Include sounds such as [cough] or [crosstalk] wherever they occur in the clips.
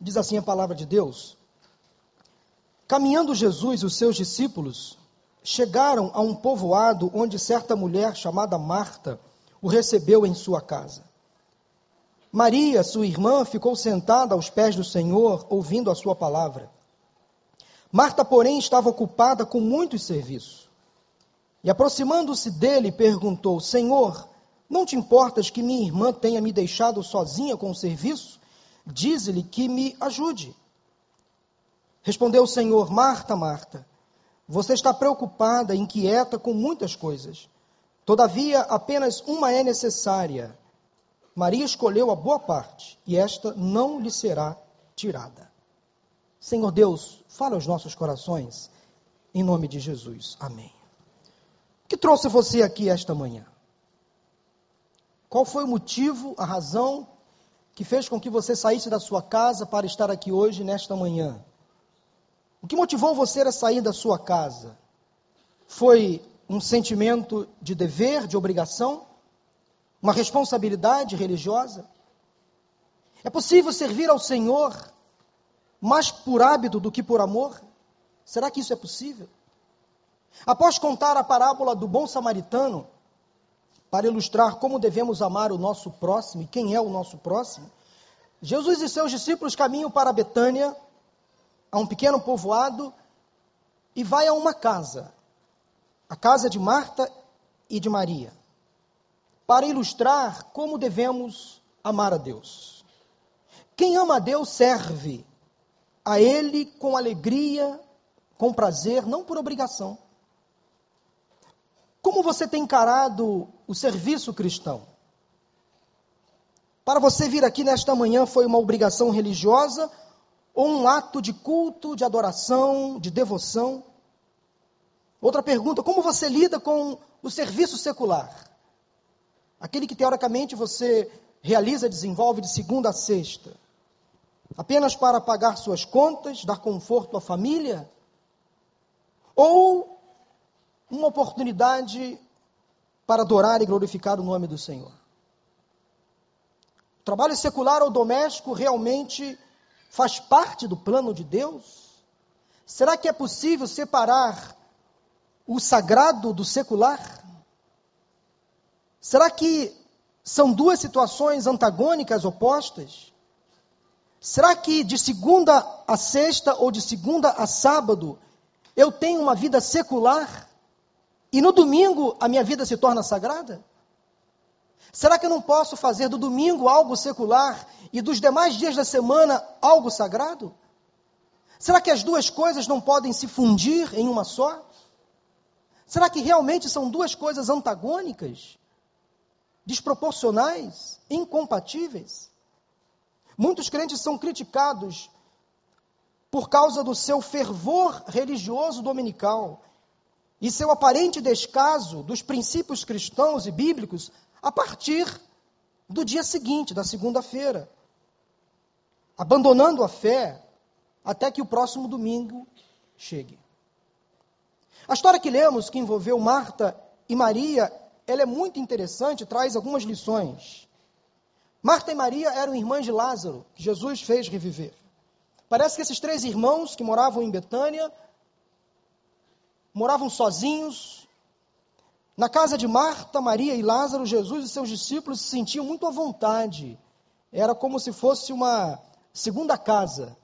Diz assim a palavra de Deus. Caminhando Jesus e os seus discípulos chegaram a um povoado onde certa mulher chamada Marta o recebeu em sua casa. Maria, sua irmã, ficou sentada aos pés do Senhor, ouvindo a sua palavra. Marta, porém, estava ocupada com muitos serviços. E aproximando-se dele, perguntou: Senhor, não te importas que minha irmã tenha me deixado sozinha com o serviço? Dize-lhe que me ajude. Respondeu o Senhor: Marta, Marta, você está preocupada, inquieta com muitas coisas. Todavia, apenas uma é necessária. Maria escolheu a boa parte, e esta não lhe será tirada. Senhor Deus, fala aos nossos corações, em nome de Jesus. Amém. O que trouxe você aqui esta manhã? Qual foi o motivo, a razão que fez com que você saísse da sua casa para estar aqui hoje, nesta manhã? O que motivou você a sair da sua casa? Foi um sentimento de dever, de obrigação? Uma responsabilidade religiosa? É possível servir ao Senhor mais por hábito do que por amor? Será que isso é possível? Após contar a parábola do bom samaritano, para ilustrar como devemos amar o nosso próximo e quem é o nosso próximo, Jesus e seus discípulos caminham para Betânia, a um pequeno povoado, e vai a uma casa, a casa de Marta e de Maria, para ilustrar como devemos amar a Deus. Quem ama a Deus serve a Ele com alegria, com prazer, não por obrigação. Como você tem encarado o serviço cristão? Para você vir aqui nesta manhã foi uma obrigação religiosa ou um ato de culto, de adoração, de devoção? Outra pergunta: como você lida com o serviço secular? Aquele que teoricamente você realiza, desenvolve de segunda a sexta, apenas para pagar suas contas, dar conforto à família? Ou uma oportunidade para adorar e glorificar o nome do Senhor. O trabalho secular ou doméstico realmente faz parte do plano de Deus? Será que é possível separar o sagrado do secular? Será que são duas situações antagônicas, opostas? Será que de segunda a sexta ou de segunda a sábado eu tenho uma vida secular e no domingo a minha vida se torna sagrada? Será que eu não posso fazer do domingo algo secular e dos demais dias da semana algo sagrado? Será que as duas coisas não podem se fundir em uma só? Será que realmente são duas coisas antagônicas? Desproporcionais? Incompatíveis? Muitos crentes são criticados por causa do seu fervor religioso dominical e seu aparente descaso dos princípios cristãos e bíblicos a partir do dia seguinte, da segunda-feira, abandonando a fé até que o próximo domingo chegue. A história que lemos, que envolveu Marta e Maria, ela é muito interessante, traz algumas lições. Marta e Maria eram irmãs de Lázaro, que Jesus fez reviver. Parece que esses três irmãos que moravam em Betânia moravam sozinhos. Na casa de Marta, Maria e Lázaro, Jesus e seus discípulos se sentiam muito à vontade. Era como se fosse uma segunda casa.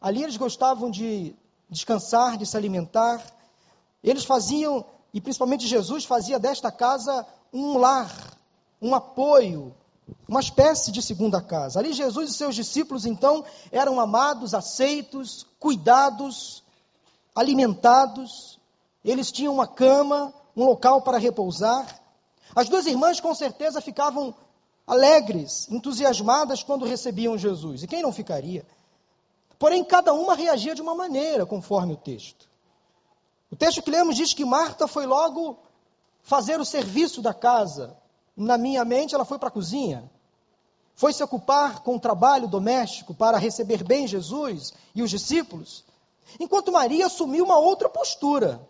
Ali eles gostavam de descansar, de se alimentar. Eles faziam, e principalmente Jesus fazia desta casa um lar, um apoio, uma espécie de segunda casa. Ali Jesus e seus discípulos, então, eram amados, aceitos, cuidados, alimentados. Eles tinham uma cama, um local para repousar. As duas irmãs com certeza ficavam alegres, entusiasmadas quando recebiam Jesus. E quem não ficaria? Porém, cada uma reagia de uma maneira, conforme o texto. O texto que lemos diz que Marta foi logo fazer o serviço da casa. Na minha mente, ela foi para a cozinha. Foi se ocupar com o trabalho doméstico para receber bem Jesus e os discípulos. Enquanto Maria assumiu uma outra postura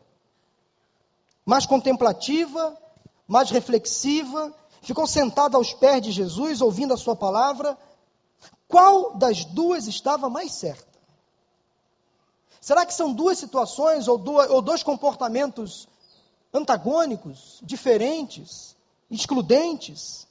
mais contemplativa, mais reflexiva, ficou sentada aos pés de Jesus, ouvindo a sua palavra. qual das duas estava mais certa? Será que são duas situações ou, duas, ou dois comportamentos antagônicos, diferentes, excludentes?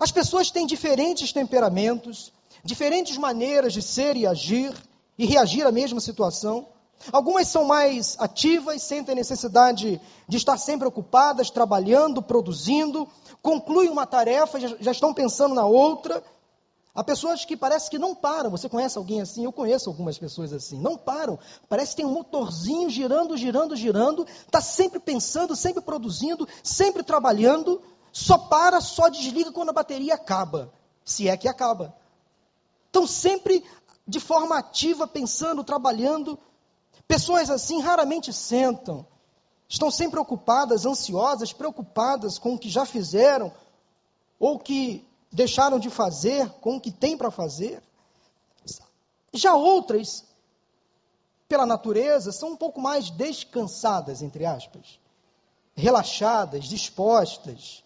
As pessoas têm diferentes temperamentos, diferentes maneiras de ser e agir e reagir à mesma situação. Algumas são mais ativas, sentem necessidade de estar sempre ocupadas, trabalhando, produzindo, concluem uma tarefa, já, já estão pensando na outra. Há pessoas que parece que não param. Você conhece alguém assim? Eu conheço algumas pessoas assim. Não param. Parece que tem um motorzinho girando, girando, girando. Está sempre pensando, sempre produzindo, sempre trabalhando. Só para, só desliga quando a bateria acaba. Se é que acaba. Estão sempre de forma ativa, pensando, trabalhando. Pessoas assim raramente sentam. Estão sempre ocupadas, ansiosas, preocupadas com o que já fizeram ou que deixaram de fazer, com o que tem para fazer. Já outras, pela natureza, são um pouco mais descansadas, entre aspas, relaxadas, dispostas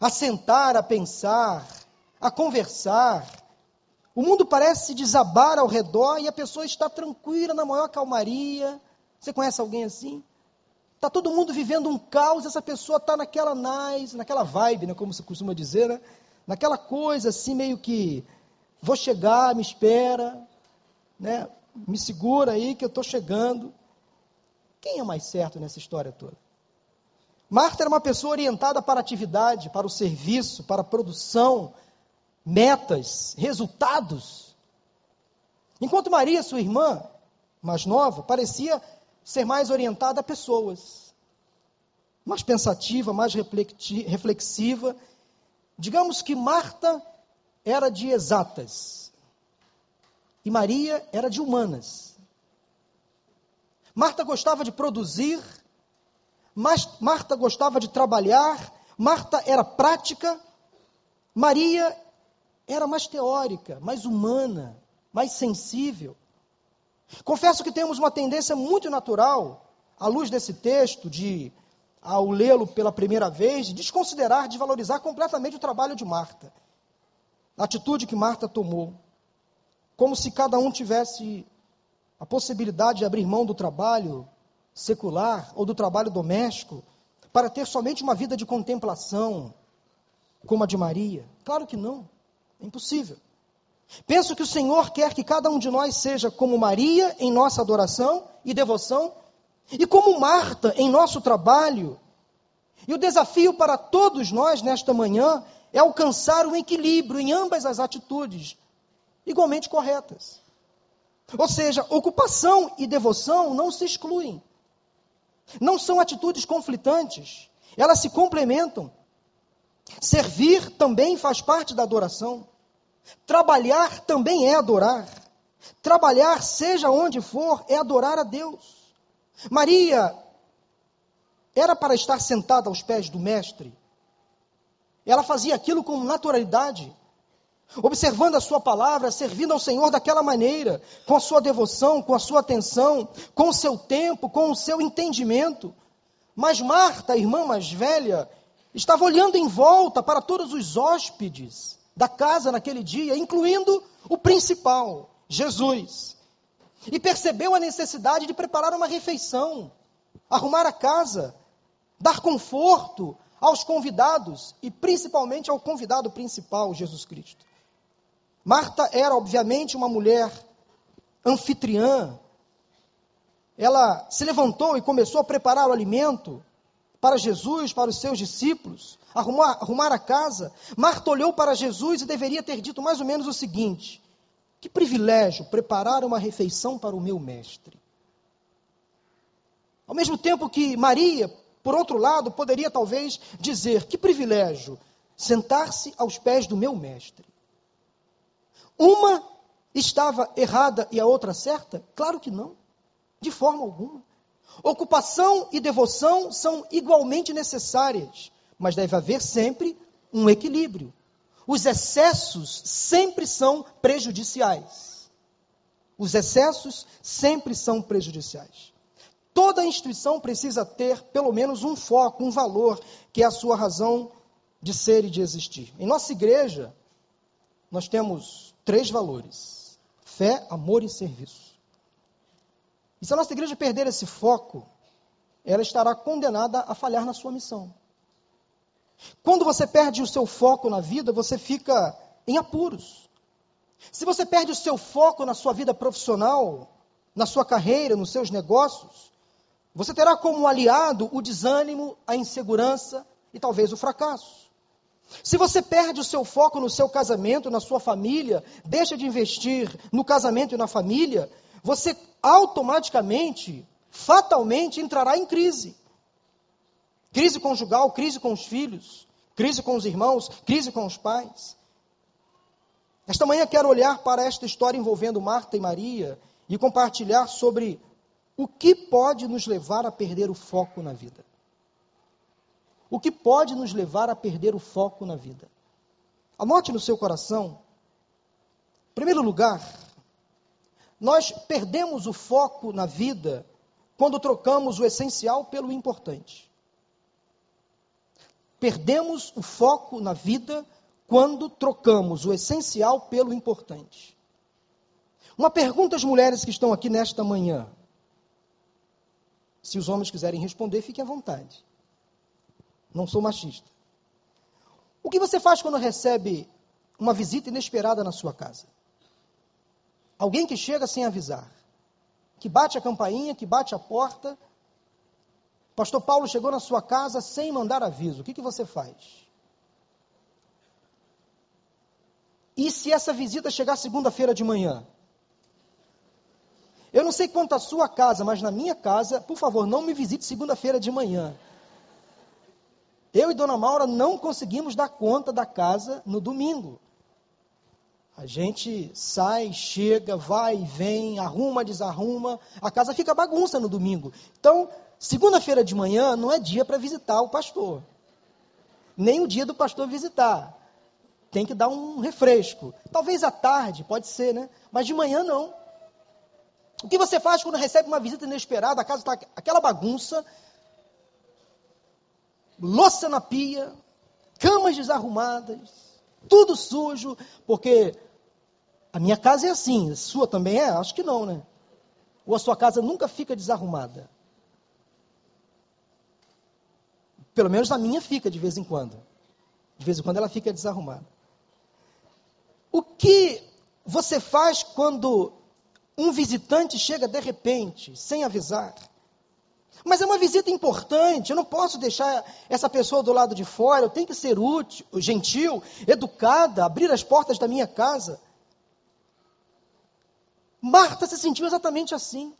a sentar, a pensar, a conversar. O mundo parece desabar ao redor e a pessoa está tranquila, na maior calmaria. Você conhece alguém assim? Está todo mundo vivendo um caos, essa pessoa está naquela nice, naquela vibe, né, como se costuma dizer, né? naquela coisa assim, meio que vou chegar, me espera, né? me segura aí que eu estou chegando. Quem é mais certo nessa história toda? Marta era uma pessoa orientada para a atividade, para o serviço, para a produção, metas, resultados. Enquanto Maria, sua irmã mais nova, parecia ser mais orientada a pessoas, mais pensativa, mais reflexiva Digamos que Marta era de exatas e Maria era de humanas. Marta gostava de produzir, Marta gostava de trabalhar, Marta era prática, Maria era mais teórica, mais humana, mais sensível. Confesso que temos uma tendência muito natural, à luz desse texto, de ao lê-lo pela primeira vez, de desconsiderar, desvalorizar completamente o trabalho de Marta. A atitude que Marta tomou. Como se cada um tivesse a possibilidade de abrir mão do trabalho secular ou do trabalho doméstico para ter somente uma vida de contemplação, como a de Maria. Claro que não. Impossível. Penso que o Senhor quer que cada um de nós seja como Maria em nossa adoração e devoção e como Marta, em nosso trabalho, e o desafio para todos nós nesta manhã é alcançar um equilíbrio em ambas as atitudes, igualmente corretas. Ou seja, ocupação e devoção não se excluem. Não são atitudes conflitantes, elas se complementam. Servir também faz parte da adoração. Trabalhar também é adorar. Trabalhar, seja onde for, é adorar a Deus. Maria era para estar sentada aos pés do Mestre. Ela fazia aquilo com naturalidade, observando a Sua palavra, servindo ao Senhor daquela maneira, com a sua devoção, com a sua atenção, com o seu tempo, com o seu entendimento. Mas Marta, a irmã mais velha, estava olhando em volta para todos os hóspedes da casa naquele dia, incluindo o principal, Jesus e percebeu a necessidade de preparar uma refeição, arrumar a casa, dar conforto aos convidados e principalmente ao convidado principal, Jesus Cristo. Marta era, obviamente, uma mulher anfitriã. Ela se levantou e começou a preparar o alimento para Jesus, para os seus discípulos, arrumar, arrumar a casa. Marta olhou para Jesus e deveria ter dito mais ou menos o seguinte: que privilégio preparar uma refeição para o meu mestre. Ao mesmo tempo que Maria, por outro lado, poderia talvez dizer: que privilégio sentar-se aos pés do meu mestre. Uma estava errada e a outra certa? Claro que não, de forma alguma. Ocupação e devoção são igualmente necessárias, mas deve haver sempre um equilíbrio. Os excessos sempre são prejudiciais. Os excessos sempre são prejudiciais. Toda instituição precisa ter pelo menos um foco, um valor, que é a sua razão de ser e de existir. Em nossa igreja, nós temos três valores: fé, amor e serviço. E se a nossa igreja perder esse foco, ela estará condenada a falhar na sua missão. Quando você perde o seu foco na vida, você fica em apuros. Se você perde o seu foco na sua vida profissional, na sua carreira, nos seus negócios, você terá como aliado o desânimo, a insegurança e talvez o fracasso. Se você perde o seu foco no seu casamento, na sua família, deixa de investir no casamento e na família, você automaticamente, fatalmente entrará em crise. Crise conjugal, crise com os filhos, crise com os irmãos, crise com os pais. Esta manhã quero olhar para esta história envolvendo Marta e Maria e compartilhar sobre o que pode nos levar a perder o foco na vida. O que pode nos levar a perder o foco na vida? Anote no seu coração. Em primeiro lugar, nós perdemos o foco na vida quando trocamos o essencial pelo importante. Perdemos o foco na vida quando trocamos o essencial pelo importante. Uma pergunta às mulheres que estão aqui nesta manhã. Se os homens quiserem responder, fiquem à vontade. Não sou machista. O que você faz quando recebe uma visita inesperada na sua casa? Alguém que chega sem avisar, que bate a campainha, que bate a porta. Pastor Paulo chegou na sua casa sem mandar aviso. O que, que você faz? E se essa visita chegar segunda-feira de manhã? Eu não sei quanto a sua casa, mas na minha casa, por favor, não me visite segunda-feira de manhã. Eu e Dona Maura não conseguimos dar conta da casa no domingo. A gente sai, chega, vai, vem, arruma, desarruma. A casa fica bagunça no domingo. Então, segunda-feira de manhã não é dia para visitar o pastor. Nem o dia do pastor visitar tem que dar um refresco. Talvez à tarde, pode ser, né? Mas de manhã não. O que você faz quando recebe uma visita inesperada, a casa está aquela bagunça, louça na pia, camas desarrumadas, tudo sujo, porque a minha casa é assim, a sua também é? Acho que não, né? Ou a sua casa nunca fica desarrumada? Pelo menos a minha fica de vez em quando. De vez em quando ela fica desarrumada. O que você faz quando um visitante chega de repente, sem avisar? Mas é uma visita importante, eu não posso deixar essa pessoa do lado de fora, eu tenho que ser útil, gentil, educada, abrir as portas da minha casa. Marta se sentiu exatamente assim.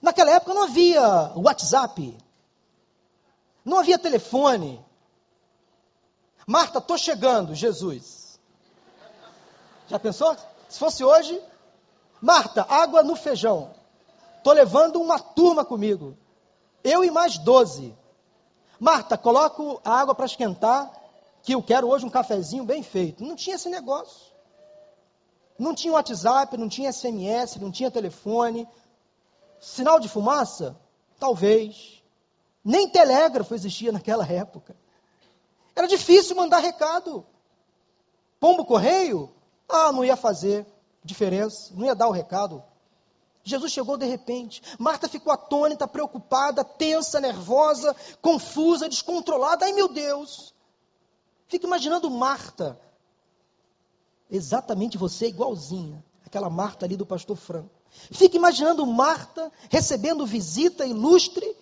Naquela época não havia WhatsApp, não havia telefone. Marta, estou chegando, Jesus. Já pensou? Se fosse hoje, Marta, água no feijão. Estou levando uma turma comigo. Eu e mais doze. Marta, coloco a água para esquentar, que eu quero hoje um cafezinho bem feito. Não tinha esse negócio. Não tinha WhatsApp, não tinha SMS, não tinha telefone. Sinal de fumaça? Talvez. Nem telégrafo existia naquela [laughs] época. Era difícil mandar recado. Pombo correio? Ah, não ia fazer diferença, não ia dar o recado. Jesus chegou de repente. Marta ficou atônita, preocupada, tensa, nervosa, confusa, descontrolada. Ai meu Deus! Fica imaginando Marta. Exatamente você, igualzinha. Aquela Marta ali do pastor Franco. Fica imaginando Marta recebendo visita ilustre.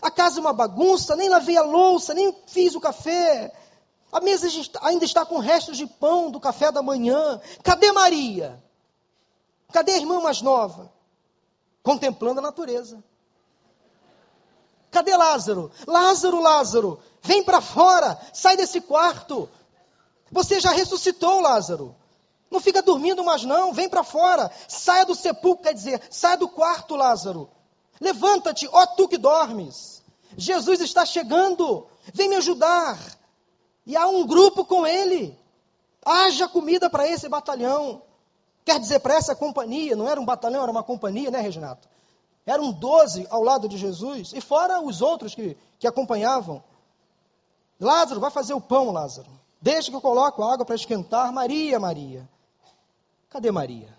A casa é uma bagunça, nem lavei a louça, nem fiz o café. A mesa ainda está com restos de pão do café da manhã. Cadê Maria? Cadê a irmã mais nova? Contemplando a natureza. Cadê Lázaro? Lázaro, Lázaro, vem para fora, sai desse quarto. Você já ressuscitou, Lázaro. Não fica dormindo mais não, vem para fora. Saia do sepulcro, quer dizer, saia do quarto, Lázaro. Levanta-te, ó tu que dormes. Jesus está chegando. Vem me ajudar. E há um grupo com ele. Haja comida para esse batalhão. Quer dizer, para essa companhia, não era um batalhão, era uma companhia, né, Reginato? Eram doze ao lado de Jesus, e fora os outros que, que acompanhavam. Lázaro, vai fazer o pão, Lázaro. Desde que eu coloco a água para esquentar, Maria, Maria. Cadê Maria?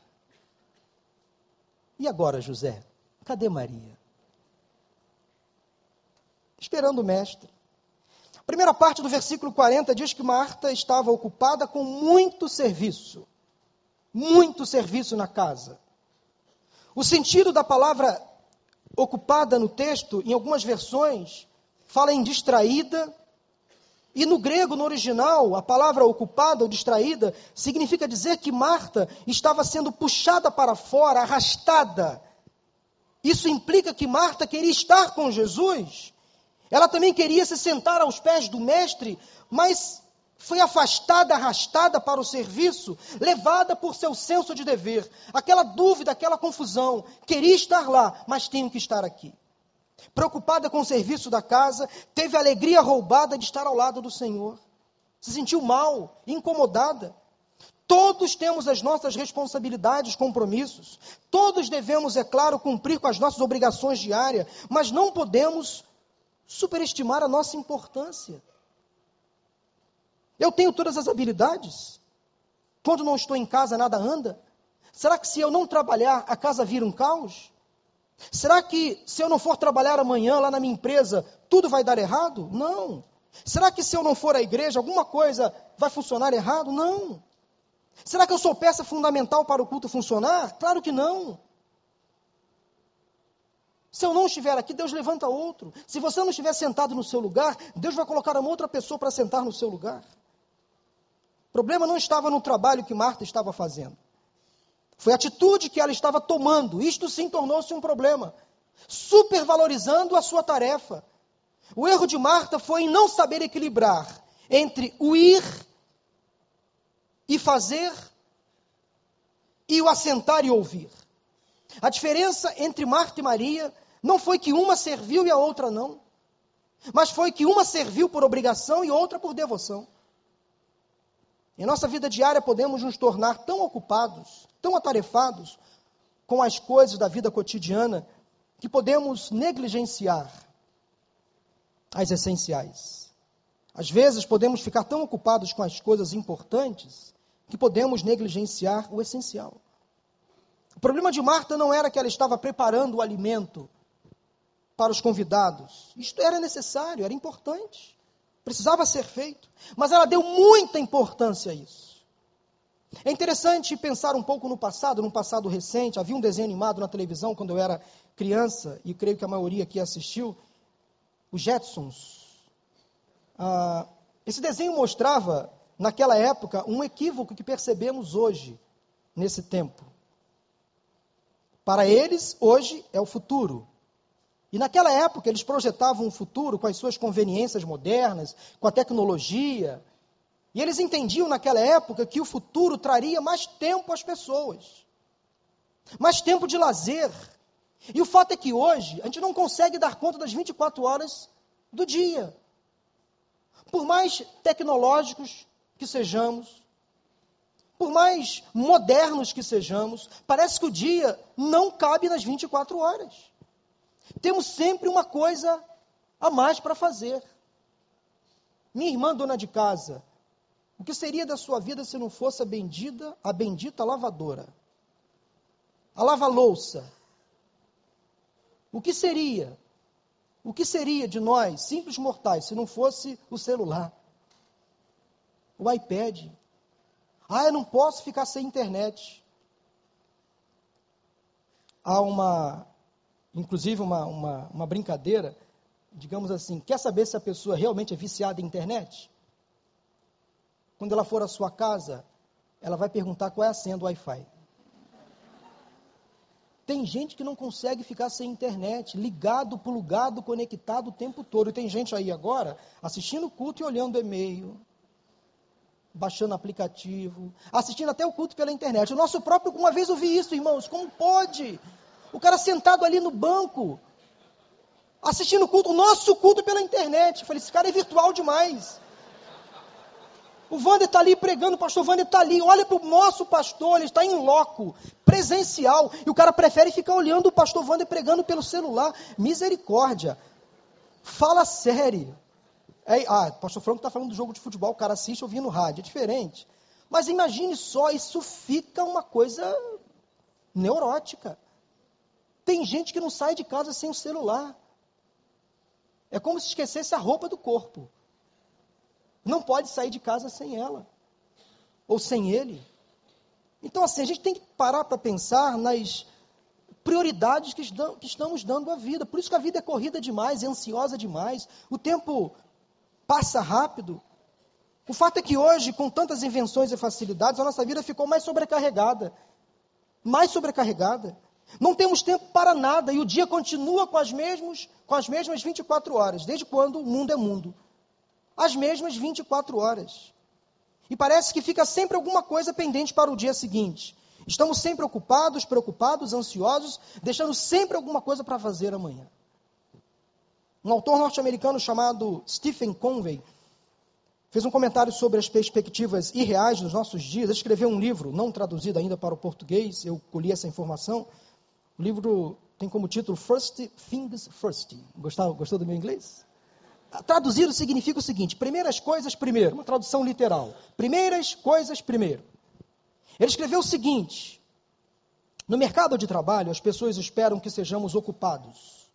E agora, José? Cadê Maria? Esperando o mestre. A primeira parte do versículo 40 diz que Marta estava ocupada com muito serviço. Muito serviço na casa. O sentido da palavra ocupada no texto, em algumas versões, fala em distraída, e no grego, no original, a palavra ocupada ou distraída significa dizer que Marta estava sendo puxada para fora, arrastada. Isso implica que Marta queria estar com Jesus. Ela também queria se sentar aos pés do Mestre, mas foi afastada, arrastada para o serviço, levada por seu senso de dever. Aquela dúvida, aquela confusão. Queria estar lá, mas tenho que estar aqui preocupada com o serviço da casa, teve a alegria roubada de estar ao lado do Senhor. Se sentiu mal, incomodada. Todos temos as nossas responsabilidades, compromissos. Todos devemos, é claro, cumprir com as nossas obrigações diárias, mas não podemos superestimar a nossa importância. Eu tenho todas as habilidades. Quando não estou em casa, nada anda. Será que se eu não trabalhar, a casa vira um caos? Será que se eu não for trabalhar amanhã lá na minha empresa, tudo vai dar errado? Não. Será que se eu não for à igreja, alguma coisa vai funcionar errado? Não. Será que eu sou peça fundamental para o culto funcionar? Claro que não. Se eu não estiver aqui, Deus levanta outro. Se você não estiver sentado no seu lugar, Deus vai colocar uma outra pessoa para sentar no seu lugar. O problema não estava no trabalho que Marta estava fazendo. Foi a atitude que ela estava tomando. Isto sim tornou-se um problema. Supervalorizando a sua tarefa. O erro de Marta foi em não saber equilibrar entre o ir e fazer e o assentar e ouvir. A diferença entre Marta e Maria não foi que uma serviu e a outra não, mas foi que uma serviu por obrigação e outra por devoção. Em nossa vida diária podemos nos tornar tão ocupados, tão atarefados com as coisas da vida cotidiana, que podemos negligenciar as essenciais. Às vezes podemos ficar tão ocupados com as coisas importantes que podemos negligenciar o essencial. O problema de Marta não era que ela estava preparando o alimento para os convidados. Isto era necessário, era importante. Precisava ser feito. Mas ela deu muita importância a isso. É interessante pensar um pouco no passado, num passado recente. Havia um desenho animado na televisão quando eu era criança, e creio que a maioria aqui assistiu, os Jetsons. Ah, esse desenho mostrava, naquela época, um equívoco que percebemos hoje, nesse tempo. Para eles, hoje é o futuro. E naquela época eles projetavam um futuro com as suas conveniências modernas, com a tecnologia. E eles entendiam naquela época que o futuro traria mais tempo às pessoas, mais tempo de lazer. E o fato é que hoje a gente não consegue dar conta das 24 horas do dia. Por mais tecnológicos que sejamos, por mais modernos que sejamos, parece que o dia não cabe nas 24 horas. Temos sempre uma coisa a mais para fazer. Minha irmã, dona de casa, o que seria da sua vida se não fosse a bendita, a bendita lavadora? A lava-louça. O que seria? O que seria de nós, simples mortais, se não fosse o celular? O iPad? Ah, eu não posso ficar sem internet. Há uma inclusive uma, uma, uma brincadeira, digamos assim, quer saber se a pessoa realmente é viciada em internet? Quando ela for à sua casa, ela vai perguntar qual é a senha do Wi-Fi. Tem gente que não consegue ficar sem internet, ligado, plugado, conectado o tempo todo. E tem gente aí agora assistindo o culto e olhando e-mail, baixando aplicativo, assistindo até o culto pela internet. O nosso próprio, uma vez eu vi isso, irmãos, como pode? O cara sentado ali no banco, assistindo o culto, o nosso culto pela internet. Eu falei, esse cara é virtual demais. O Wander está ali pregando, o pastor Wander está ali. Olha para o nosso pastor, ele está em loco, presencial. E o cara prefere ficar olhando o pastor Wander pregando pelo celular. Misericórdia. Fala sério. É, ah, pastor Franco está falando do jogo de futebol, o cara assiste ouvindo rádio, é diferente. Mas imagine só, isso fica uma coisa neurótica. Tem gente que não sai de casa sem o celular. É como se esquecesse a roupa do corpo. Não pode sair de casa sem ela. Ou sem ele. Então, assim, a gente tem que parar para pensar nas prioridades que, estamos dando à vida. Por isso que a vida é corrida demais, é ansiosa demais. O tempo passa rápido. O fato é que hoje, com tantas invenções e facilidades, a nossa vida ficou mais sobrecarregada. Mais sobrecarregada. Não temos tempo para nada e o dia continua com as, mesmos, com as mesmas 24 horas, desde quando o mundo é mundo. As mesmas 24 horas. E parece que fica sempre alguma coisa pendente para o dia seguinte. Estamos sempre ocupados, preocupados, ansiosos, deixando sempre alguma coisa para fazer amanhã. Um autor norte-americano chamado Stephen Convey fez um comentário sobre as perspectivas irreais dos nossos dias. Ele escreveu um livro, não traduzido ainda para o português, eu colhi essa informação. O livro tem como título First Things First. Gostou, gostou do meu inglês? Traduzido significa o seguinte: primeiras coisas primeiro, uma tradução literal. Primeiras coisas primeiro. Ele escreveu o seguinte: No mercado de trabalho, as pessoas esperam que sejamos ocupados.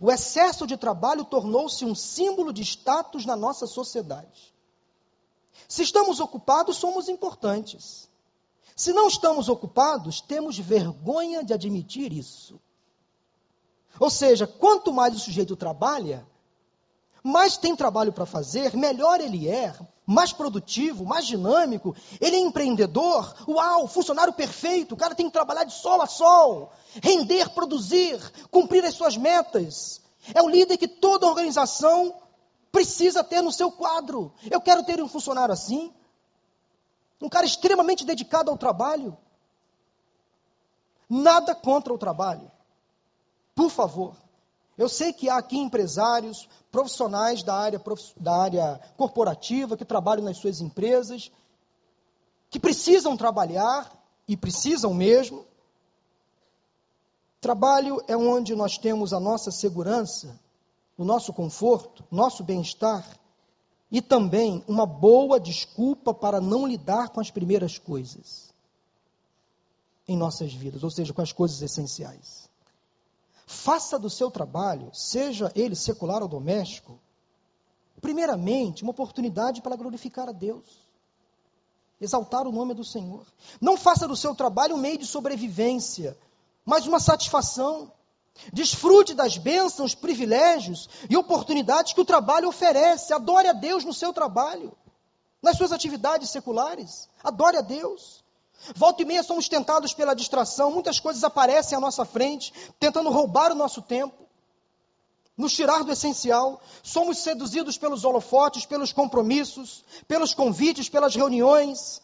O excesso de trabalho tornou-se um símbolo de status na nossa sociedade. Se estamos ocupados, somos importantes. Se não estamos ocupados, temos vergonha de admitir isso. Ou seja, quanto mais o sujeito trabalha, mais tem trabalho para fazer, melhor ele é, mais produtivo, mais dinâmico, ele é empreendedor, uau, funcionário perfeito, o cara tem que trabalhar de sol a sol, render, produzir, cumprir as suas metas. É o líder que toda organização precisa ter no seu quadro. Eu quero ter um funcionário assim, um cara extremamente dedicado ao trabalho. Nada contra o trabalho. Por favor. Eu sei que há aqui empresários, profissionais da área, da área corporativa, que trabalham nas suas empresas, que precisam trabalhar, e precisam mesmo. Trabalho é onde nós temos a nossa segurança, o nosso conforto, nosso bem-estar e também uma boa desculpa para não lidar com as primeiras coisas em nossas vidas, ou seja, com as coisas essenciais. Faça do seu trabalho, seja ele secular ou doméstico, primeiramente, uma oportunidade para glorificar a Deus, exaltar o nome do Senhor. Não faça do seu trabalho um meio de sobrevivência, mas uma satisfação. Desfrute das bênçãos, privilégios e oportunidades que o trabalho oferece. Adore a Deus no seu trabalho, nas suas atividades seculares. Adore a Deus. Volta e meia somos tentados pela distração, muitas coisas aparecem à nossa frente, tentando roubar o nosso tempo, nos tirar do essencial. Somos seduzidos pelos holofotes, pelos compromissos, pelos convites, pelas reuniões.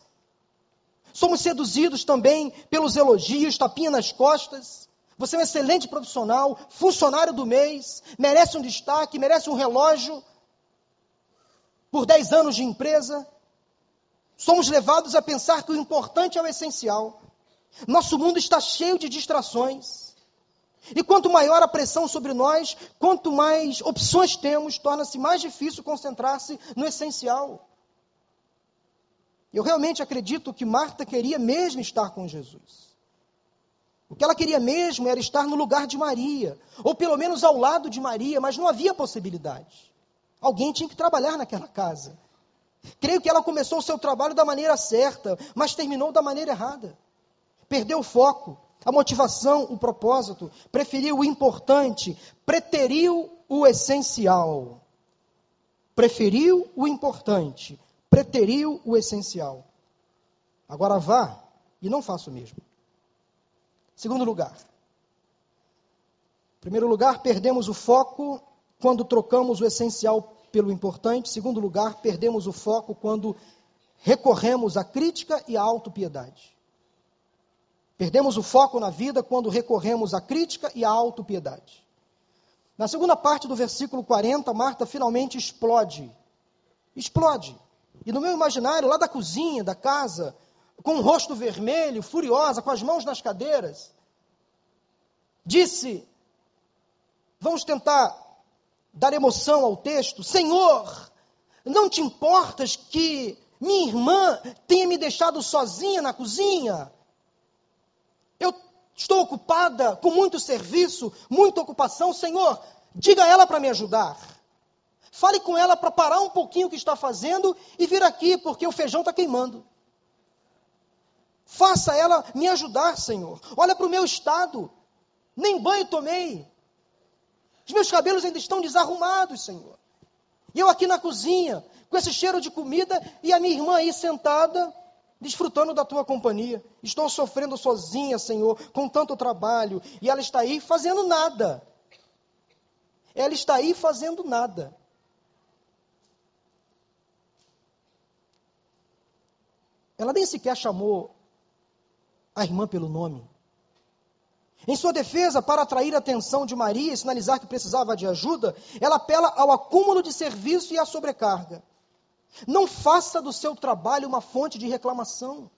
Somos seduzidos também pelos elogios, tapinha nas costas. Você é um excelente profissional, funcionário do mês, merece um destaque, merece um relógio por 10 anos de empresa. Somos levados a pensar que o importante é o essencial. Nosso mundo está cheio de distrações. E quanto maior a pressão sobre nós, quanto mais opções temos, torna-se mais difícil concentrar-se no essencial. Eu realmente acredito que Marta queria mesmo estar com Jesus. O que ela queria mesmo era estar no lugar de Maria, ou pelo menos ao lado de Maria, mas não havia possibilidade. Alguém tinha que trabalhar naquela casa. Creio que ela começou o seu trabalho da maneira certa, mas terminou da maneira errada. Perdeu o foco, a motivação, o propósito, preferiu o importante, preteriu o essencial. Preferiu o importante, preteriu o essencial. Agora vá e não faça o mesmo. Segundo lugar. Primeiro lugar, perdemos o foco quando trocamos o essencial pelo importante. Segundo lugar, perdemos o foco quando recorremos à crítica e à autopiedade. Perdemos o foco na vida quando recorremos à crítica e à autopiedade. Na segunda parte do versículo 40, Marta finalmente explode. Explode. E no meu imaginário, lá da cozinha, da casa, com o rosto vermelho, furiosa, com as mãos nas cadeiras, disse: Vamos tentar dar emoção ao texto: Senhor, não te importas que minha irmã tenha me deixado sozinha na cozinha? Eu estou ocupada com muito serviço, muita ocupação. Senhor, diga a ela para me ajudar. Fale com ela para parar um pouquinho o que está fazendo e vir aqui, porque o feijão está queimando. Faça ela me ajudar, Senhor. Olha para o meu estado. Nem banho tomei. Os meus cabelos ainda estão desarrumados, Senhor. E eu aqui na cozinha, com esse cheiro de comida, e a minha irmã aí sentada, desfrutando da tua companhia. Estou sofrendo sozinha, Senhor, com tanto trabalho, e ela está aí fazendo nada. Ela está aí fazendo nada. Ela nem sequer chamou a irmã pelo nome. Em sua defesa, para atrair a atenção de Maria e sinalizar que precisava de ajuda, ela apela ao acúmulo de serviço e à sobrecarga. Não faça do seu trabalho uma fonte de reclamação.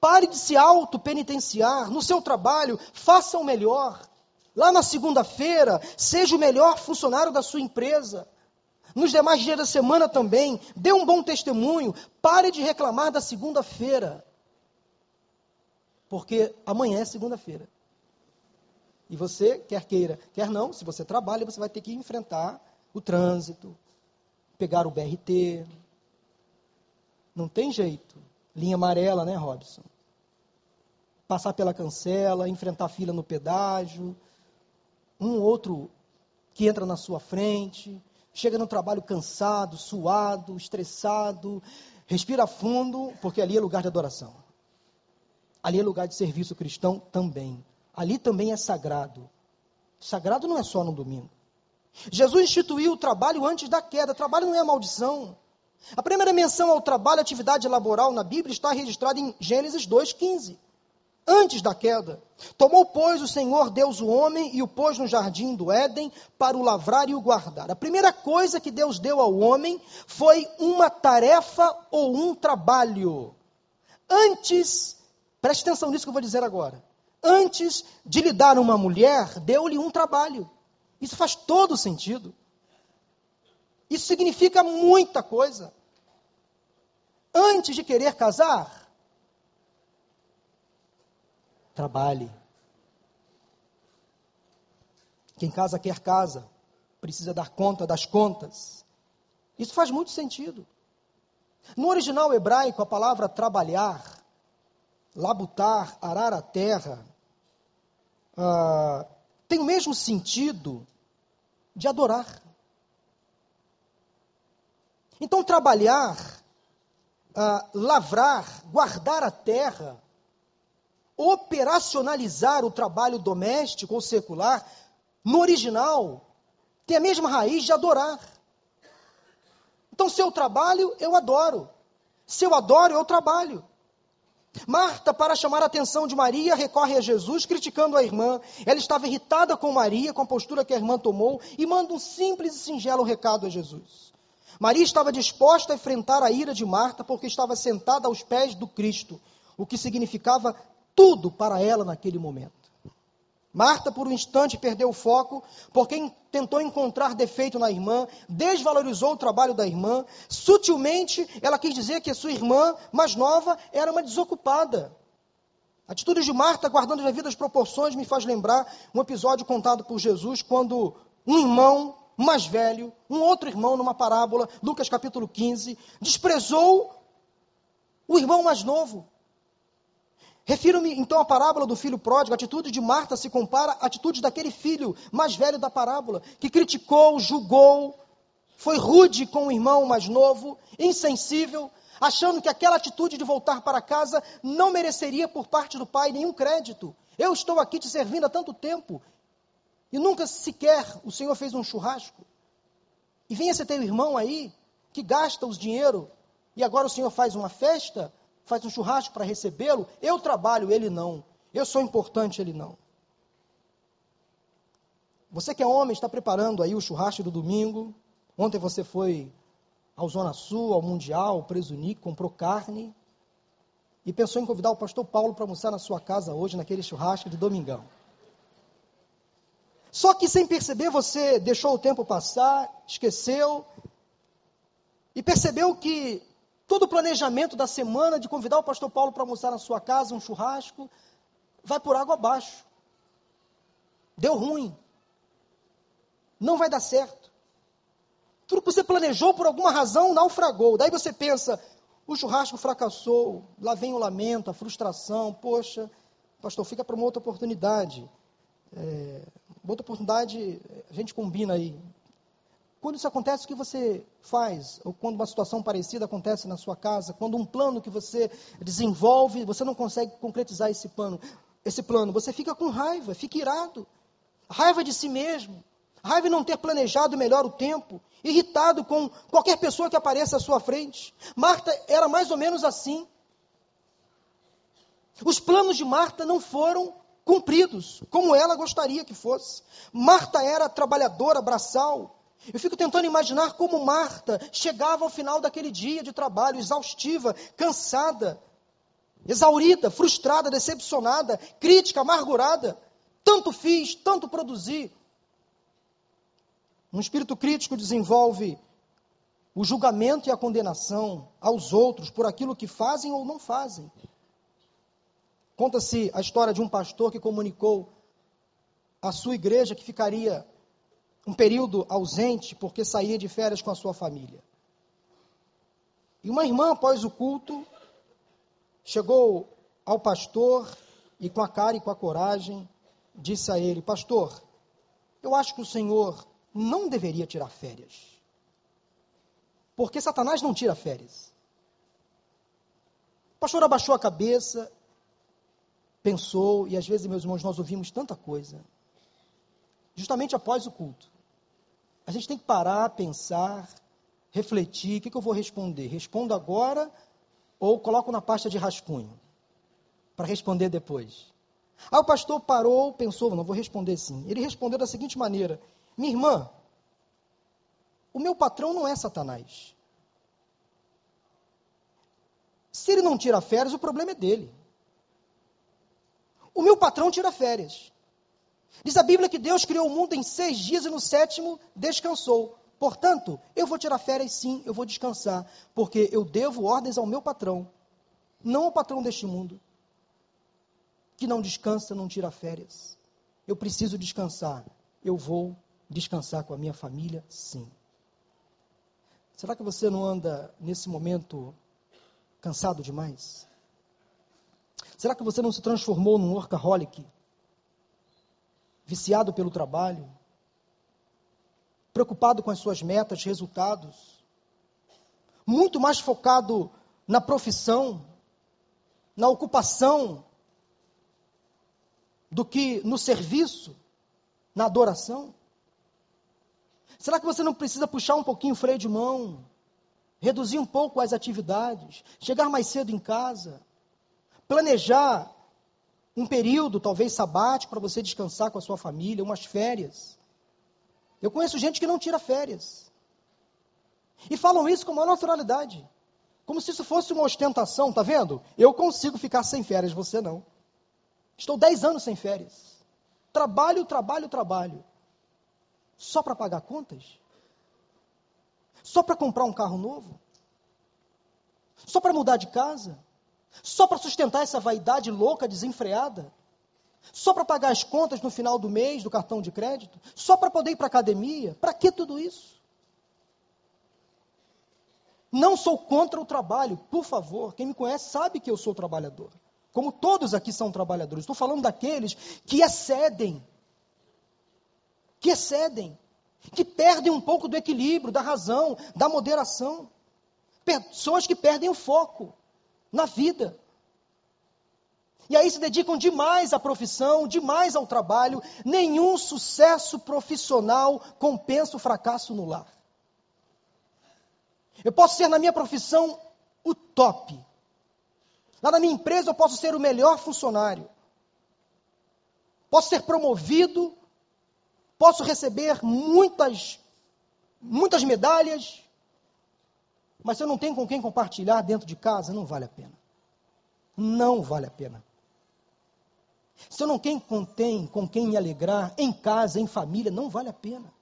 Pare de se auto-penitenciar. No seu trabalho, faça o melhor. Lá na segunda-feira, seja o melhor funcionário da sua empresa. Nos demais dias da semana também, dê um bom testemunho. Pare de reclamar da segunda-feira. Porque amanhã é segunda-feira. E você, quer queira, quer não, se você trabalha, você vai ter que enfrentar o trânsito, pegar o BRT. Não tem jeito. Linha amarela, né, Robson? Passar pela cancela, enfrentar fila no pedágio, um outro que entra na sua frente, chega no trabalho cansado, suado, estressado, respira fundo, porque ali é lugar de adoração. Ali é lugar de serviço cristão também. Ali também é sagrado. Sagrado não é só no domingo. Jesus instituiu o trabalho antes da queda. Trabalho não é maldição. A primeira menção ao trabalho, atividade laboral na Bíblia está registrada em Gênesis 2,15 antes da queda. Tomou, pois, o Senhor Deus o homem e o pôs no jardim do Éden para o lavrar e o guardar. A primeira coisa que Deus deu ao homem foi uma tarefa ou um trabalho. Antes, preste atenção nisso que eu vou dizer agora. Antes de lhe dar uma mulher, deu-lhe um trabalho. Isso faz todo sentido. Isso significa muita coisa. Antes de querer casar, trabalhe. Quem casa quer casa, precisa dar conta das contas. Isso faz muito sentido. No original hebraico, a palavra trabalhar, labutar, arar a terra, uh, tem o mesmo sentido de adorar. Então, trabalhar, uh, lavrar, guardar a terra, operacionalizar o trabalho doméstico ou secular, no original, tem a mesma raiz de adorar. Então, se eu trabalho, eu adoro. Se eu adoro, eu trabalho. Marta, para chamar a atenção de Maria, recorre a Jesus, criticando a irmã. Ela estava irritada com Maria, com a postura que a irmã tomou, e manda um simples e singelo recado a Jesus. Maria estava disposta a enfrentar a ira de Marta, porque estava sentada aos pés do Cristo, o que significava tudo para ela naquele momento. Marta, por um instante, perdeu o foco, porque tentou encontrar defeito na irmã, desvalorizou o trabalho da irmã. Sutilmente, ela quis dizer que a sua irmã, mais nova, era uma desocupada. A atitude de Marta, guardando as devidas proporções, me faz lembrar um episódio contado por Jesus, quando um irmão mais velho, um outro irmão, numa parábola, Lucas capítulo 15, desprezou o irmão mais novo. Refiro-me então à parábola do filho pródigo. A atitude de Marta se compara à atitude daquele filho mais velho da parábola, que criticou, julgou, foi rude com o irmão mais novo, insensível, achando que aquela atitude de voltar para casa não mereceria por parte do pai nenhum crédito. Eu estou aqui te servindo há tanto tempo e nunca sequer o Senhor fez um churrasco. E vem esse teu irmão aí que gasta os dinheiro e agora o Senhor faz uma festa faz um churrasco para recebê-lo, eu trabalho, ele não. Eu sou importante, ele não. Você que é homem, está preparando aí o churrasco do domingo. Ontem você foi ao Zona Sul, ao Mundial, ao Presunic, comprou carne e pensou em convidar o pastor Paulo para almoçar na sua casa hoje, naquele churrasco de domingão. Só que sem perceber, você deixou o tempo passar, esqueceu, e percebeu que todo o planejamento da semana de convidar o pastor Paulo para almoçar na sua casa, um churrasco, vai por água abaixo. Deu ruim. Não vai dar certo. Tudo que você planejou por alguma razão naufragou. Daí você pensa, o churrasco fracassou, lá vem o lamento, a frustração, poxa, pastor, fica para uma outra oportunidade. É, outra oportunidade, a gente combina aí. Quando isso acontece, o que você faz? Ou quando uma situação parecida acontece na sua casa, quando um plano que você desenvolve, você não consegue concretizar esse plano, esse plano, você fica com raiva, fica irado. Raiva de si mesmo. Raiva de não ter planejado melhor o tempo, irritado com qualquer pessoa que apareça à sua frente. Marta era mais ou menos assim. Os planos de Marta não foram cumpridos, como ela gostaria que fosse. Marta era trabalhadora, braçal, eu fico tentando imaginar como Marta chegava ao final daquele dia de trabalho, exaustiva, cansada, exaurida, frustrada, decepcionada, crítica, amargurada. Tanto fiz, tanto produzi. Um espírito crítico desenvolve o julgamento e a condenação aos outros por aquilo que fazem ou não fazem. Conta-se a história de um pastor que comunicou à sua igreja que ficaria um período ausente porque saía de férias com a sua família. E uma irmã, após o culto, chegou ao pastor e, com a cara e com a coragem, disse a ele: Pastor, eu acho que o senhor não deveria tirar férias. Porque Satanás não tira férias. O pastor abaixou a cabeça, pensou, e às vezes, meus irmãos, nós ouvimos tanta coisa. Justamente após o culto. A gente tem que parar, pensar, refletir. O que, que eu vou responder? Respondo agora ou coloco na pasta de rascunho? Para responder depois. Aí o pastor parou, pensou, não vou responder sim. Ele respondeu da seguinte maneira: Minha irmã, o meu patrão não é Satanás. Se ele não tira férias, o problema é dele. O meu patrão tira férias. Diz a Bíblia que Deus criou o mundo em seis dias e no sétimo descansou. Portanto, eu vou tirar férias sim, eu vou descansar, porque eu devo ordens ao meu patrão, não ao patrão deste mundo, que não descansa, não tira férias. Eu preciso descansar, eu vou descansar com a minha família, sim. Será que você não anda nesse momento cansado demais? Será que você não se transformou num workaholic? Viciado pelo trabalho, preocupado com as suas metas, resultados, muito mais focado na profissão, na ocupação, do que no serviço, na adoração? Será que você não precisa puxar um pouquinho o freio de mão, reduzir um pouco as atividades, chegar mais cedo em casa, planejar um período, talvez sabático, para você descansar com a sua família, umas férias. Eu conheço gente que não tira férias. E falam isso com uma naturalidade. Como se isso fosse uma ostentação, tá vendo? Eu consigo ficar sem férias, você não. Estou dez anos sem férias. Trabalho, trabalho, trabalho. Só para pagar contas? Só para comprar um carro novo? Só para mudar de casa? Só para sustentar essa vaidade louca, desenfreada? Só para pagar as contas no final do mês do cartão de crédito? Só para poder ir para a academia? Para que tudo isso? Não sou contra o trabalho, por favor. Quem me conhece sabe que eu sou trabalhador. Como todos aqui são trabalhadores. Estou falando daqueles que excedem. Que excedem. Que perdem um pouco do equilíbrio, da razão, da moderação. Pessoas que perdem o foco na vida. E aí se dedicam demais à profissão, demais ao trabalho. Nenhum sucesso profissional compensa o fracasso no lar. Eu posso ser na minha profissão o top. Lá na minha empresa eu posso ser o melhor funcionário. Posso ser promovido, posso receber muitas muitas medalhas, mas se eu não tenho com quem compartilhar dentro de casa, não vale a pena. Não vale a pena. se eu não tenho com, tem, com quem me alegrar, em casa, em família, não vale a pena.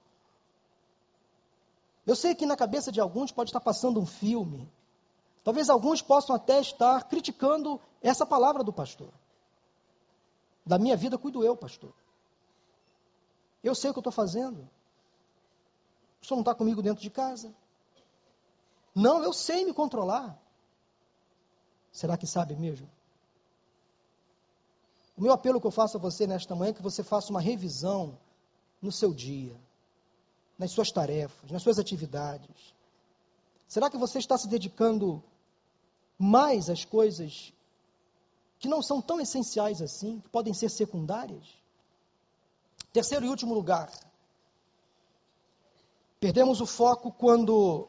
Eu sei que na cabeça de alguns pode estar passando um filme. Talvez alguns possam até estar criticando essa palavra do pastor. Da minha vida cuido eu, pastor. Eu sei o que eu estou fazendo. O senhor não está comigo dentro de casa. Não, eu sei me controlar. Será que sabe mesmo? O meu apelo que eu faço a você nesta manhã é que você faça uma revisão no seu dia, nas suas tarefas, nas suas atividades. Será que você está se dedicando mais às coisas que não são tão essenciais assim, que podem ser secundárias? Terceiro e último lugar, perdemos o foco quando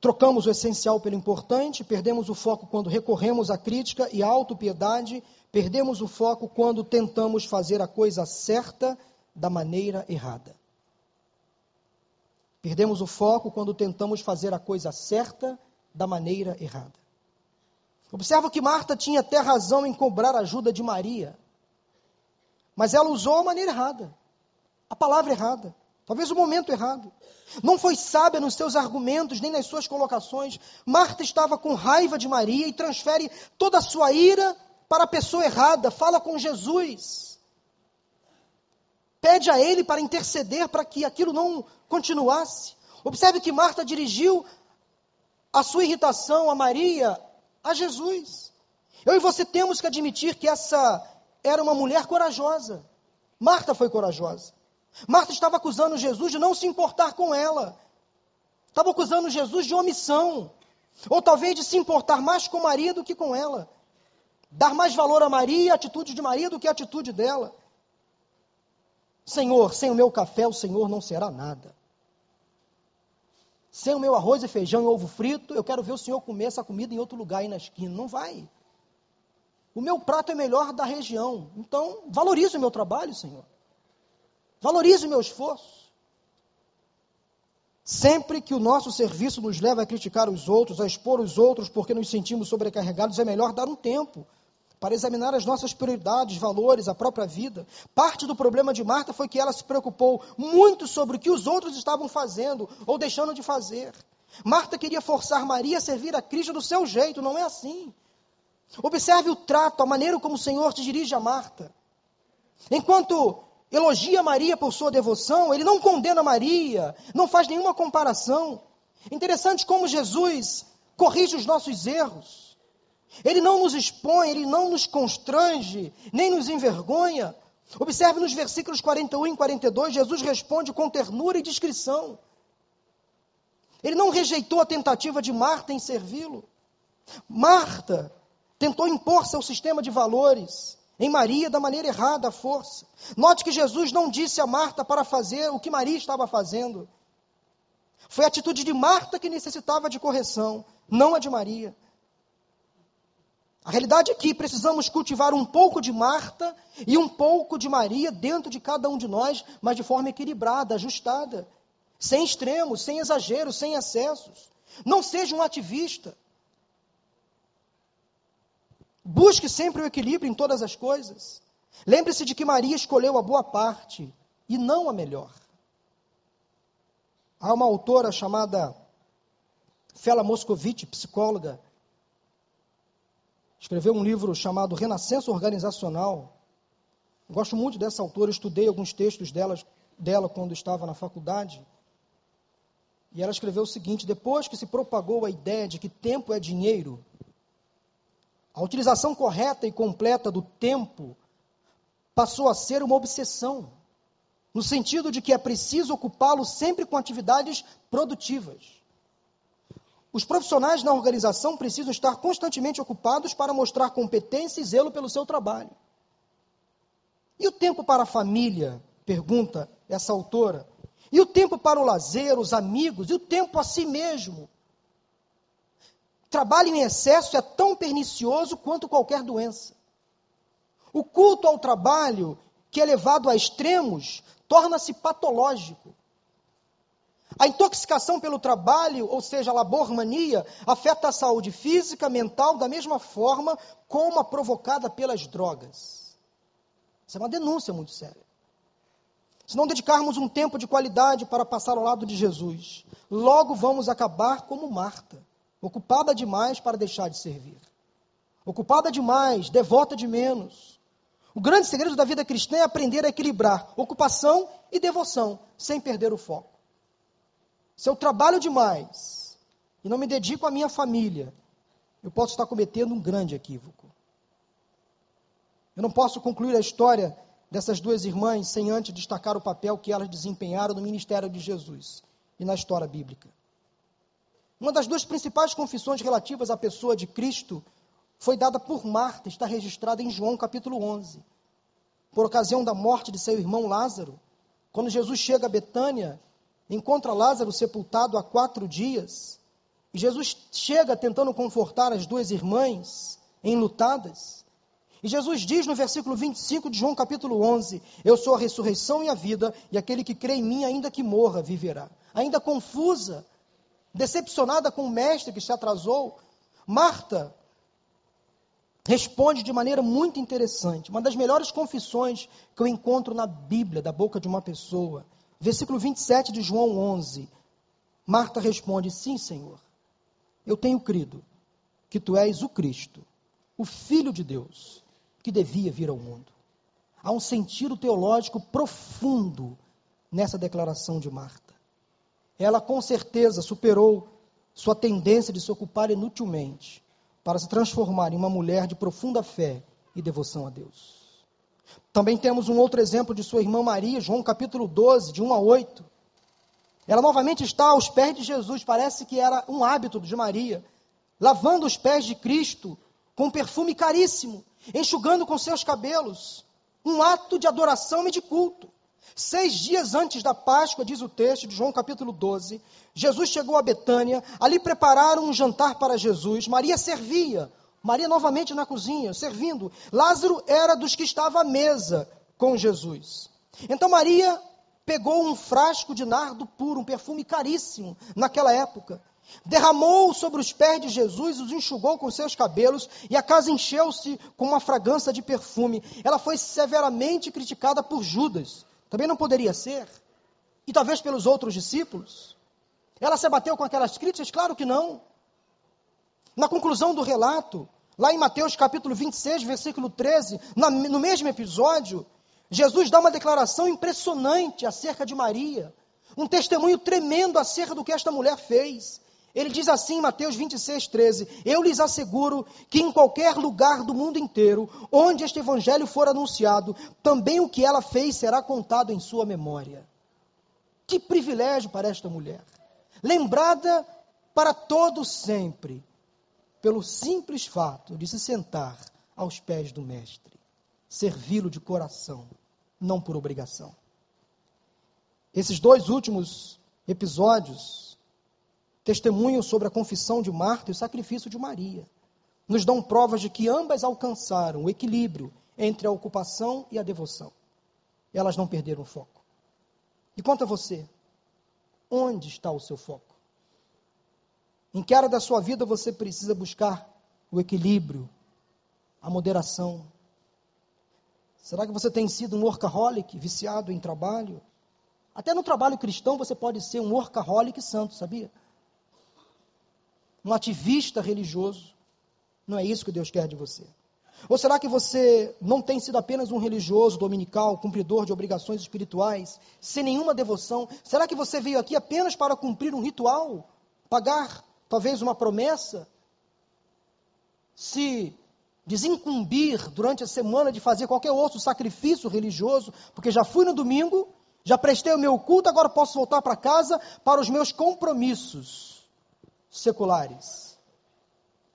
Trocamos o essencial pelo importante, perdemos o foco quando recorremos à crítica e à autopiedade, perdemos o foco quando tentamos fazer a coisa certa da maneira errada. Perdemos o foco quando tentamos fazer a coisa certa da maneira errada. Observa que Marta tinha até razão em cobrar ajuda de Maria, mas ela usou a maneira errada, a palavra errada. Talvez o momento errado. Não foi sábia nos seus argumentos, nem nas suas colocações. Marta estava com raiva de Maria e transfere toda a sua ira para a pessoa errada. Fala com Jesus. Pede a ele para interceder para que aquilo não continuasse. Observe que Marta dirigiu a sua irritação a Maria, a Jesus. Eu e você temos que admitir que essa era uma mulher corajosa. Marta foi corajosa. Marta estava acusando Jesus de não se importar com ela. Estava acusando Jesus de omissão. Ou talvez de se importar mais com Maria do que com ela. Dar mais valor a Maria e a atitude de Maria do que a atitude dela. Senhor, sem o meu café o Senhor não será nada. Sem o meu arroz e feijão e ovo frito, eu quero ver o Senhor comer essa comida em outro lugar aí na esquina. Não vai. O meu prato é melhor da região. Então, valorize o meu trabalho, Senhor. Valorize o meu esforço. Sempre que o nosso serviço nos leva a criticar os outros, a expor os outros porque nos sentimos sobrecarregados, é melhor dar um tempo para examinar as nossas prioridades, valores, a própria vida. Parte do problema de Marta foi que ela se preocupou muito sobre o que os outros estavam fazendo ou deixando de fazer. Marta queria forçar Maria a servir a Cristo do seu jeito, não é assim. Observe o trato, a maneira como o Senhor te dirige a Marta. Enquanto elogia Maria por sua devoção, ele não condena Maria, não faz nenhuma comparação. Interessante como Jesus corrige os nossos erros. Ele não nos expõe, ele não nos constrange, nem nos envergonha. Observe nos versículos 41 e 42, Jesus responde com ternura e discrição. Ele não rejeitou a tentativa de Marta em servi-lo. Marta tentou impor seu sistema de valores em Maria da maneira errada, a força. Note que Jesus não disse a Marta para fazer o que Maria estava fazendo. Foi a atitude de Marta que necessitava de correção, não a de Maria. A realidade é que precisamos cultivar um pouco de Marta e um pouco de Maria dentro de cada um de nós, mas de forma equilibrada, ajustada, sem extremos, sem exageros, sem excessos. Não seja um ativista. Busque sempre o equilíbrio em todas as coisas. Lembre-se de que Maria escolheu a boa parte e não a melhor. Há uma autora chamada Fela Moscovitch, psicóloga, escreveu um livro chamado Renascença Organizacional. gosto muito dessa autora, estudei alguns textos dela, dela quando estava na faculdade. E ela escreveu o seguinte: depois que se propagou a ideia de que tempo é dinheiro, a utilização correta e completa do tempo passou a ser uma obsessão, no sentido de que é preciso ocupá-lo sempre com atividades produtivas. Os profissionais na organização precisam estar constantemente ocupados para mostrar competência e zelo pelo seu trabalho. E o tempo para a família? Pergunta essa autora. E o tempo para o lazer, os amigos? E o tempo a si mesmo? Trabalho em excesso é tão pernicioso quanto qualquer doença. O culto ao trabalho, que é levado a extremos, torna-se patológico. A intoxicação pelo trabalho, ou seja, a labormania, afeta a saúde física, mental, da mesma forma como a provocada pelas drogas. Isso é uma denúncia muito séria. Se não dedicarmos um tempo de qualidade para passar ao lado de Jesus, logo vamos acabar como Marta, ocupada demais para deixar de servir. Ocupada demais, devota de menos. O grande segredo da vida cristã é aprender a equilibrar ocupação e devoção, sem perder o foco. Se eu trabalho demais e não me dedico à minha família, eu posso estar cometendo um grande equívoco. Eu não posso concluir a história dessas duas irmãs sem antes destacar o papel que elas desempenharam no ministério de Jesus e na história bíblica. Uma das duas principais confissões relativas à pessoa de Cristo foi dada por Marta, está registrada em João capítulo 11. Por ocasião da morte de seu irmão Lázaro, quando Jesus chega a Betânia, encontra Lázaro sepultado há quatro dias. E Jesus chega tentando confortar as duas irmãs enlutadas. E Jesus diz no versículo 25 de João capítulo 11: Eu sou a ressurreição e a vida, e aquele que crê em mim, ainda que morra, viverá. Ainda confusa, decepcionada com o mestre que se atrasou, Marta responde de maneira muito interessante. Uma das melhores confissões que eu encontro na Bíblia, da boca de uma pessoa. Versículo 27 de João 11. Marta responde: Sim, Senhor, eu tenho crido que tu és o Cristo, o Filho de Deus, que devia vir ao mundo. Há um sentido teológico profundo nessa declaração de Marta. Ela com certeza superou sua tendência de se ocupar inutilmente para se transformar em uma mulher de profunda fé e devoção a Deus. Também temos um outro exemplo de sua irmã Maria, João capítulo 12, de 1 a 8. Ela novamente está aos pés de Jesus, parece que era um hábito de Maria, lavando os pés de Cristo com um perfume caríssimo, enxugando com seus cabelos, um ato de adoração e de culto. Seis dias antes da Páscoa, diz o texto de João capítulo 12, Jesus chegou a Betânia, ali prepararam um jantar para Jesus, Maria servia, Maria novamente na cozinha, servindo. Lázaro era dos que estava à mesa com Jesus. Então Maria pegou um frasco de nardo puro, um perfume caríssimo naquela época. Derramou sobre os pés de Jesus, os enxugou com seus cabelos e a casa encheu-se com uma fragrância de perfume. Ela foi severamente criticada por Judas. Também não poderia ser. E talvez pelos outros discípulos. Ela se abateu com aquelas críticas? Claro que não. Na conclusão do relato, lá em Mateus capítulo 26, versículo 13, no mesmo episódio, Jesus dá uma declaração impressionante acerca de Maria, um testemunho tremendo acerca do que esta mulher fez. Ele diz assim em Mateus 26, 13: Eu lhes asseguro que em qualquer lugar do mundo inteiro, onde este evangelho for anunciado, também o que ela fez será contado em sua memória. Que privilégio para esta mulher! Lembrada para todo sempre pelo simples fato de se sentar aos pés do Mestre, servi-lo de coração, não por obrigação. Esses dois últimos episódios testemunham sobre a confissão de Marta e o sacrifício de Maria. Nos dão provas de que ambas alcançaram o equilíbrio entre a ocupação e a devoção. Elas não perderam o foco. E quanto a você, onde está o seu foco? Em que área da sua vida você precisa buscar o equilíbrio, a moderação? Será que você tem sido um workaholic, viciado em trabalho? Até no trabalho cristão você pode ser um workaholic santo, sabia? Um ativista religioso. Não é isso que Deus quer de você. Ou será que você não tem sido apenas um religioso dominical, cumpridor de obrigações espirituais, sem nenhuma devoção? Será que você veio aqui apenas para cumprir um ritual, pagar talvez uma promessa, se desincumbir durante a semana de fazer qualquer outro sacrifício religioso, porque já fui no domingo, já prestei o meu culto, agora posso voltar para casa para os meus compromissos seculares.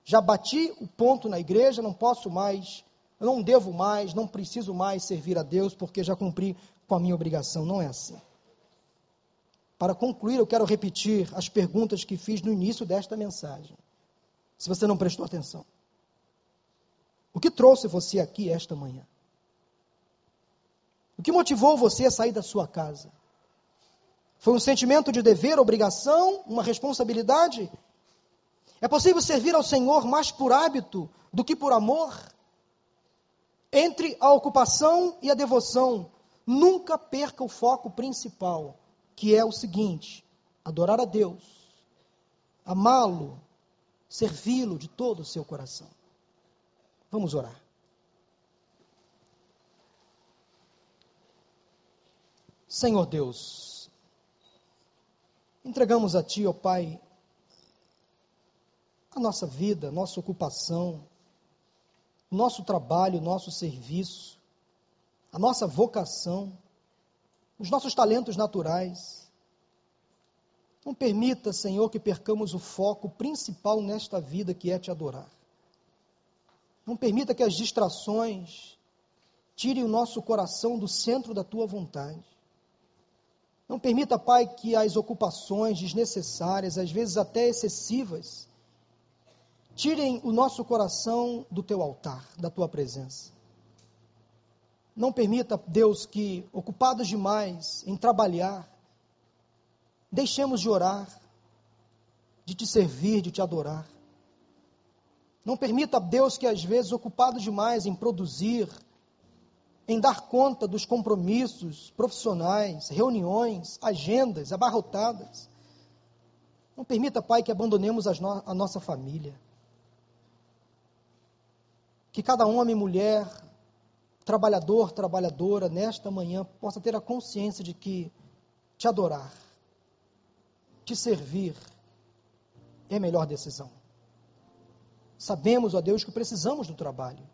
Já bati o ponto na igreja, não posso mais, não devo mais, não preciso mais servir a Deus porque já cumpri com a minha obrigação. Não é assim. Para concluir, eu quero repetir as perguntas que fiz no início desta mensagem. Se você não prestou atenção. O que trouxe você aqui esta manhã? O que motivou você a sair da sua casa? Foi um sentimento de dever, obrigação, uma responsabilidade? É possível servir ao Senhor mais por hábito do que por amor? Entre a ocupação e a devoção, nunca perca o foco principal, que é o seguinte: adorar a Deus, amá-lo, servi-lo de todo o seu coração. Vamos orar. Senhor Deus, entregamos a Ti, ó Pai, a nossa vida, nossa ocupação, o nosso trabalho, nosso serviço, a nossa vocação, os nossos talentos naturais. Não permita, Senhor, que percamos o foco principal nesta vida que é te adorar. Não permita que as distrações tirem o nosso coração do centro da tua vontade. Não permita, Pai, que as ocupações desnecessárias, às vezes até excessivas, tirem o nosso coração do teu altar, da tua presença. Não permita, Deus, que, ocupados demais em trabalhar, deixemos de orar, de te servir, de te adorar. Não permita, Deus, que às vezes, ocupados demais em produzir, em dar conta dos compromissos profissionais, reuniões, agendas abarrotadas, não permita, Pai, que abandonemos no a nossa família. Que cada homem mulher, trabalhador, trabalhadora, nesta manhã, possa ter a consciência de que te adorar, te servir, é a melhor decisão. Sabemos, ó Deus, que precisamos do trabalho.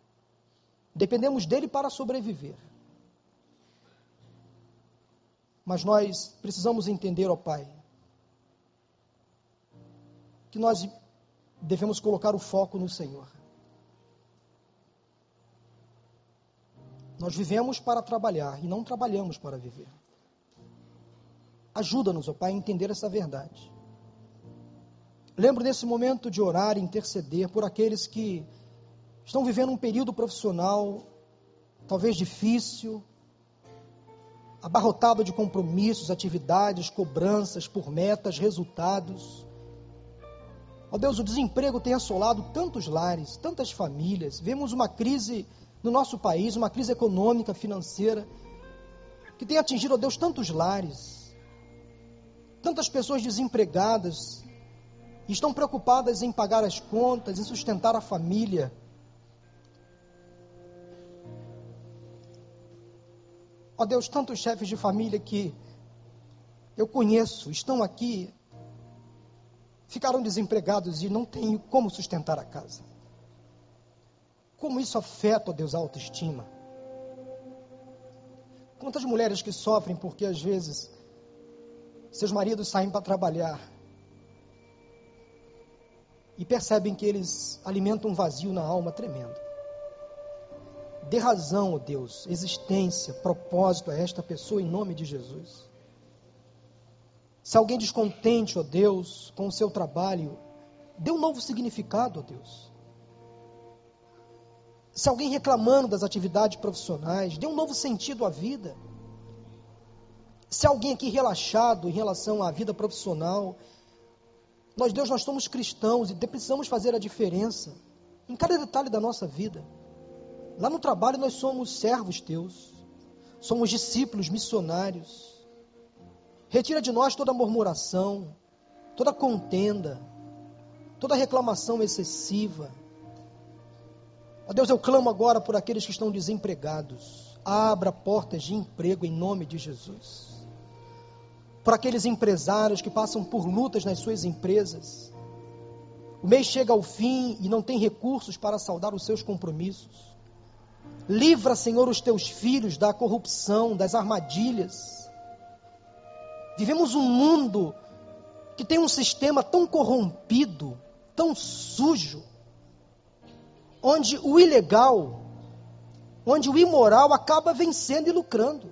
Dependemos dele para sobreviver. Mas nós precisamos entender, ó Pai, que nós devemos colocar o foco no Senhor. Nós vivemos para trabalhar e não trabalhamos para viver. Ajuda-nos, ó Pai, a entender essa verdade. Lembro desse momento de orar e interceder por aqueles que estão vivendo um período profissional talvez difícil, abarrotado de compromissos, atividades, cobranças por metas, resultados. Ó Deus, o desemprego tem assolado tantos lares, tantas famílias. Vemos uma crise no nosso país, uma crise econômica, financeira, que tem atingido, ó Deus, tantos lares. Tantas pessoas desempregadas, estão preocupadas em pagar as contas, em sustentar a família. Ó Deus, tantos chefes de família que eu conheço, estão aqui, ficaram desempregados e não têm como sustentar a casa. Como isso afeta, ó Deus, a autoestima. Quantas mulheres que sofrem porque às vezes seus maridos saem para trabalhar e percebem que eles alimentam um vazio na alma tremendo. Dê razão, ó Deus, existência, propósito a esta pessoa em nome de Jesus. Se alguém descontente, ó Deus, com o seu trabalho, dê um novo significado, ó Deus. Se alguém reclamando das atividades profissionais, dê um novo sentido à vida. Se alguém aqui relaxado em relação à vida profissional, nós, Deus, nós somos cristãos e precisamos fazer a diferença em cada detalhe da nossa vida. Lá no trabalho nós somos servos teus, somos discípulos missionários. Retira de nós toda murmuração, toda contenda, toda reclamação excessiva. Ó Deus, eu clamo agora por aqueles que estão desempregados. Abra portas de emprego em nome de Jesus. Por aqueles empresários que passam por lutas nas suas empresas. O mês chega ao fim e não tem recursos para saldar os seus compromissos. Livra, Senhor, os teus filhos da corrupção, das armadilhas. Vivemos um mundo que tem um sistema tão corrompido, tão sujo, onde o ilegal, onde o imoral acaba vencendo e lucrando.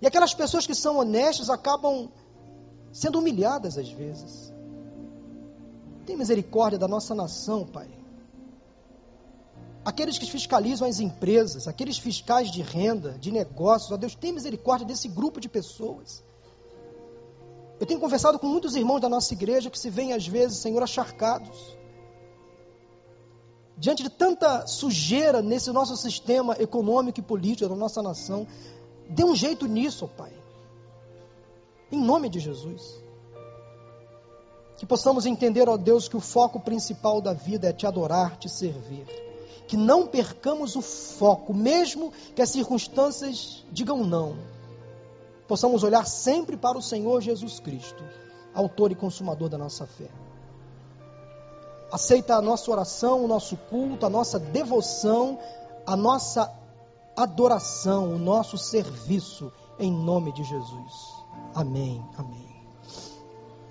E aquelas pessoas que são honestas acabam sendo humilhadas às vezes. Tem misericórdia da nossa nação, Pai aqueles que fiscalizam as empresas, aqueles fiscais de renda, de negócios, ó Deus, tem misericórdia desse grupo de pessoas. Eu tenho conversado com muitos irmãos da nossa igreja que se veem às vezes, Senhor, acharcados. Diante de tanta sujeira nesse nosso sistema econômico e político da nossa nação, dê um jeito nisso, ó Pai. Em nome de Jesus. Que possamos entender, ó Deus, que o foco principal da vida é te adorar, te servir. Que não percamos o foco, mesmo que as circunstâncias digam não. Possamos olhar sempre para o Senhor Jesus Cristo, autor e consumador da nossa fé. Aceita a nossa oração, o nosso culto, a nossa devoção, a nossa adoração, o nosso serviço, em nome de Jesus. Amém. Amém.